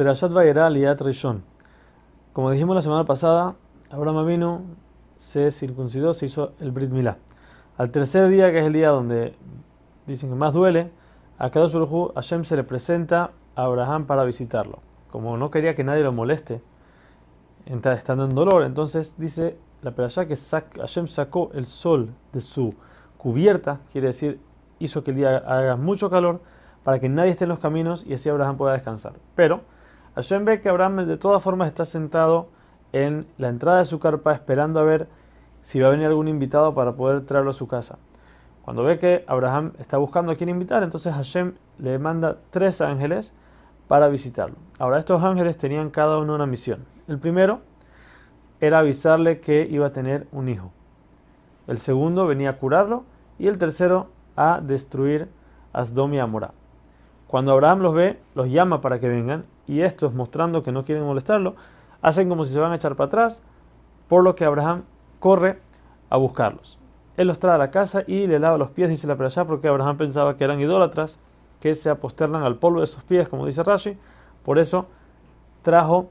Perashat Vayera Liat Rishon. Como dijimos la semana pasada, Abraham vino, se circuncidó, se hizo el Brit Milá. Al tercer día, que es el día donde dicen que más duele, a Kadosh Baruj Hashem se le presenta a Abraham para visitarlo. Como no quería que nadie lo moleste, estando en dolor, entonces dice la Perashá que Hashem sacó el sol de su cubierta, quiere decir, hizo que el día haga mucho calor para que nadie esté en los caminos y así Abraham pueda descansar. Pero Hashem ve que Abraham de todas formas está sentado en la entrada de su carpa esperando a ver si va a venir algún invitado para poder traerlo a su casa. Cuando ve que Abraham está buscando a quién invitar, entonces Hashem le manda tres ángeles para visitarlo. Ahora, estos ángeles tenían cada uno una misión. El primero era avisarle que iba a tener un hijo. El segundo venía a curarlo y el tercero a destruir a Amorá. Cuando Abraham los ve, los llama para que vengan y estos, mostrando que no quieren molestarlo, hacen como si se van a echar para atrás, por lo que Abraham corre a buscarlos. Él los trae a la casa y le lava los pies, dice la allá, porque Abraham pensaba que eran idólatras, que se aposternan al polvo de sus pies, como dice Rashi. Por eso trajo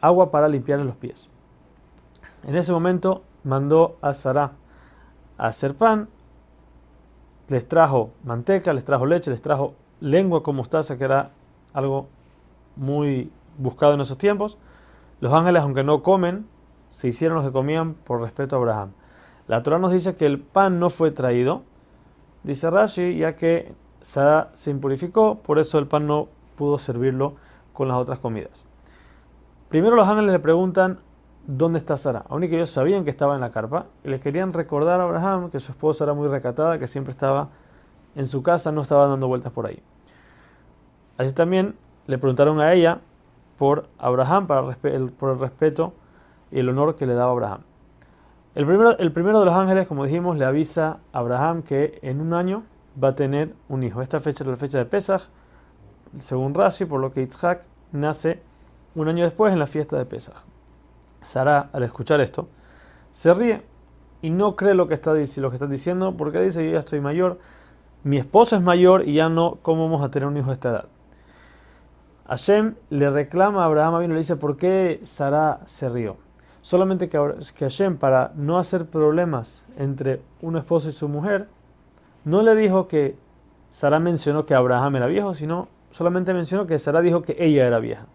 agua para limpiarle los pies. En ese momento mandó a Sarah a hacer pan, les trajo manteca, les trajo leche, les trajo lengua con mostaza, que era algo muy buscado en esos tiempos. Los ángeles, aunque no comen, se hicieron los que comían por respeto a Abraham. La Torah nos dice que el pan no fue traído, dice Rashi, ya que Sara se impurificó, por eso el pan no pudo servirlo con las otras comidas. Primero los ángeles le preguntan dónde está Sara, aun que ellos sabían que estaba en la carpa, y les querían recordar a Abraham que su esposa era muy recatada, que siempre estaba en su casa, no estaba dando vueltas por ahí. Así también le preguntaron a ella por Abraham, por el respeto y el honor que le daba Abraham. El primero, el primero de los ángeles, como dijimos, le avisa a Abraham que en un año va a tener un hijo. Esta fecha es la fecha de Pesach, según Rashi, por lo que Yitzhak nace un año después en la fiesta de Pesach. Sara, al escuchar esto, se ríe y no cree lo que está, lo que está diciendo porque dice, yo ya estoy mayor, mi esposa es mayor y ya no, ¿cómo vamos a tener un hijo de esta edad? Hashem le reclama a Abraham y le dice, ¿por qué Sara se rió? Solamente que, que Hashem, para no hacer problemas entre un esposo y su mujer, no le dijo que Sara mencionó que Abraham era viejo, sino solamente mencionó que Sara dijo que ella era vieja.